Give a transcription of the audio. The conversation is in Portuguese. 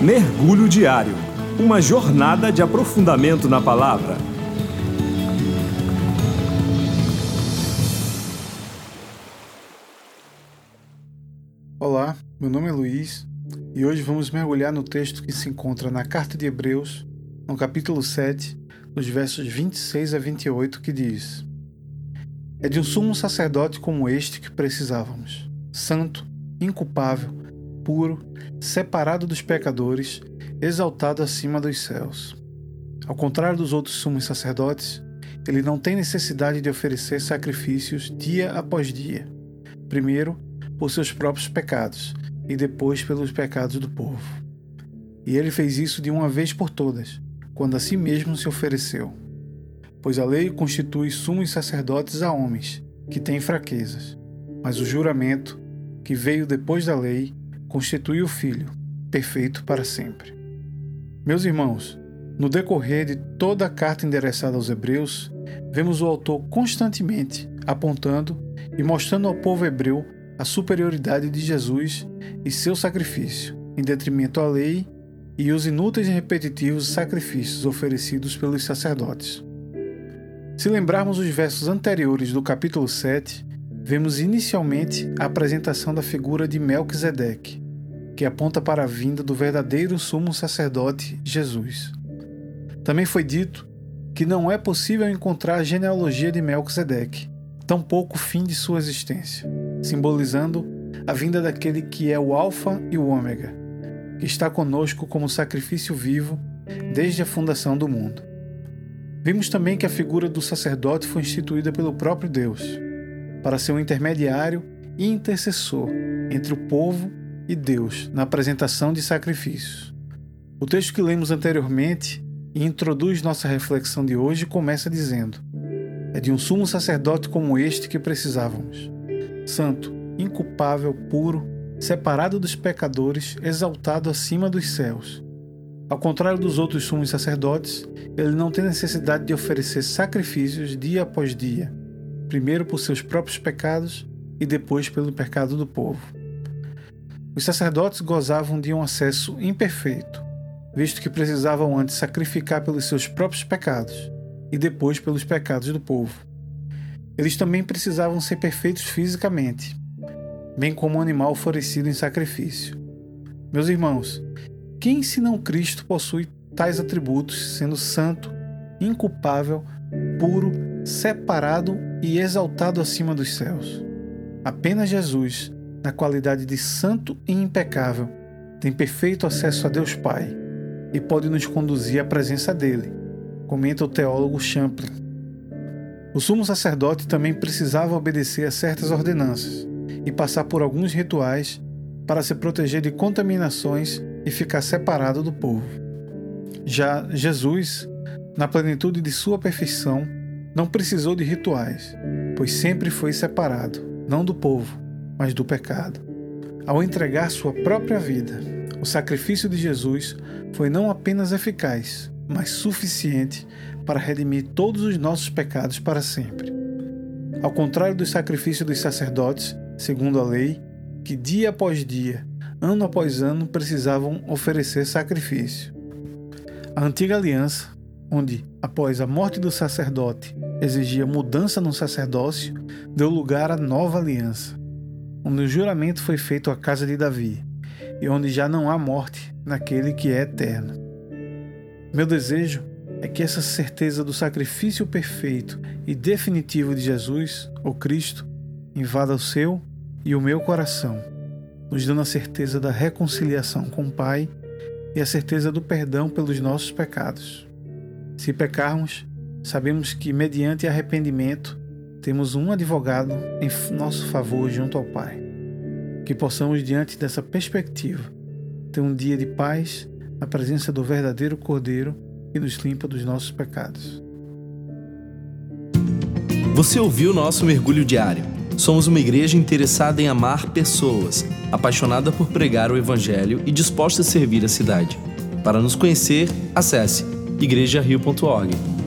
Mergulho Diário Uma jornada de aprofundamento na palavra. Olá, meu nome é Luiz e hoje vamos mergulhar no texto que se encontra na Carta de Hebreus, no capítulo 7, nos versos 26 a 28, que diz: É de um sumo sacerdote como este que precisávamos, santo, inculpável, puro, separado dos pecadores, exaltado acima dos céus. Ao contrário dos outros sumos sacerdotes, ele não tem necessidade de oferecer sacrifícios dia após dia. Primeiro, por seus próprios pecados e depois pelos pecados do povo. E ele fez isso de uma vez por todas, quando a si mesmo se ofereceu. Pois a lei constitui sumos sacerdotes a homens que têm fraquezas, mas o juramento, que veio depois da lei, constitui o Filho, perfeito para sempre. Meus irmãos, no decorrer de toda a carta endereçada aos Hebreus, vemos o autor constantemente apontando e mostrando ao povo hebreu a superioridade de Jesus e seu sacrifício, em detrimento à lei e os inúteis e repetitivos sacrifícios oferecidos pelos sacerdotes. Se lembrarmos os versos anteriores do capítulo 7, vemos inicialmente a apresentação da figura de Melquisedeque, que aponta para a vinda do verdadeiro sumo sacerdote Jesus. Também foi dito que não é possível encontrar a genealogia de Melquisedeque, tampouco o fim de sua existência, simbolizando a vinda daquele que é o Alfa e o Ômega, que está conosco como sacrifício vivo desde a fundação do mundo. Vimos também que a figura do sacerdote foi instituída pelo próprio Deus para ser um intermediário e intercessor entre o povo e Deus na apresentação de sacrifícios. O texto que lemos anteriormente e introduz nossa reflexão de hoje começa dizendo: É de um sumo sacerdote como este que precisávamos. Santo, inculpável, puro, separado dos pecadores, exaltado acima dos céus. Ao contrário dos outros sumos sacerdotes, ele não tem necessidade de oferecer sacrifícios dia após dia, primeiro por seus próprios pecados e depois pelo pecado do povo. Os sacerdotes gozavam de um acesso imperfeito, visto que precisavam antes sacrificar pelos seus próprios pecados e depois pelos pecados do povo. Eles também precisavam ser perfeitos fisicamente, bem como um animal oferecido em sacrifício. Meus irmãos, quem senão Cristo possui tais atributos, sendo santo, inculpável, puro, separado e exaltado acima dos céus. Apenas Jesus, na qualidade de santo e impecável, tem perfeito acesso a Deus Pai e pode nos conduzir à presença dele, comenta o teólogo Champlin. O sumo sacerdote também precisava obedecer a certas ordenanças e passar por alguns rituais para se proteger de contaminações e ficar separado do povo. Já Jesus, na plenitude de sua perfeição, não precisou de rituais, pois sempre foi separado, não do povo, mas do pecado. Ao entregar sua própria vida, o sacrifício de Jesus foi não apenas eficaz, mas suficiente para redimir todos os nossos pecados para sempre. Ao contrário do sacrifício dos sacerdotes, segundo a lei, que dia após dia, ano após ano precisavam oferecer sacrifício. A antiga aliança, onde, após a morte do sacerdote, exigia mudança no sacerdócio, deu lugar à nova aliança, onde o juramento foi feito à casa de Davi, e onde já não há morte naquele que é eterno. Meu desejo é que essa certeza do sacrifício perfeito e definitivo de Jesus, o Cristo, invada o seu e o meu coração, nos dando a certeza da reconciliação com o Pai e a certeza do perdão pelos nossos pecados. Se pecarmos, sabemos que, mediante arrependimento, temos um advogado em nosso favor junto ao Pai. Que possamos, diante dessa perspectiva, ter um dia de paz na presença do verdadeiro Cordeiro que nos limpa dos nossos pecados. Você ouviu nosso mergulho diário. Somos uma igreja interessada em amar pessoas, apaixonada por pregar o Evangelho e disposta a servir a cidade. Para nos conhecer, acesse igrejario.org.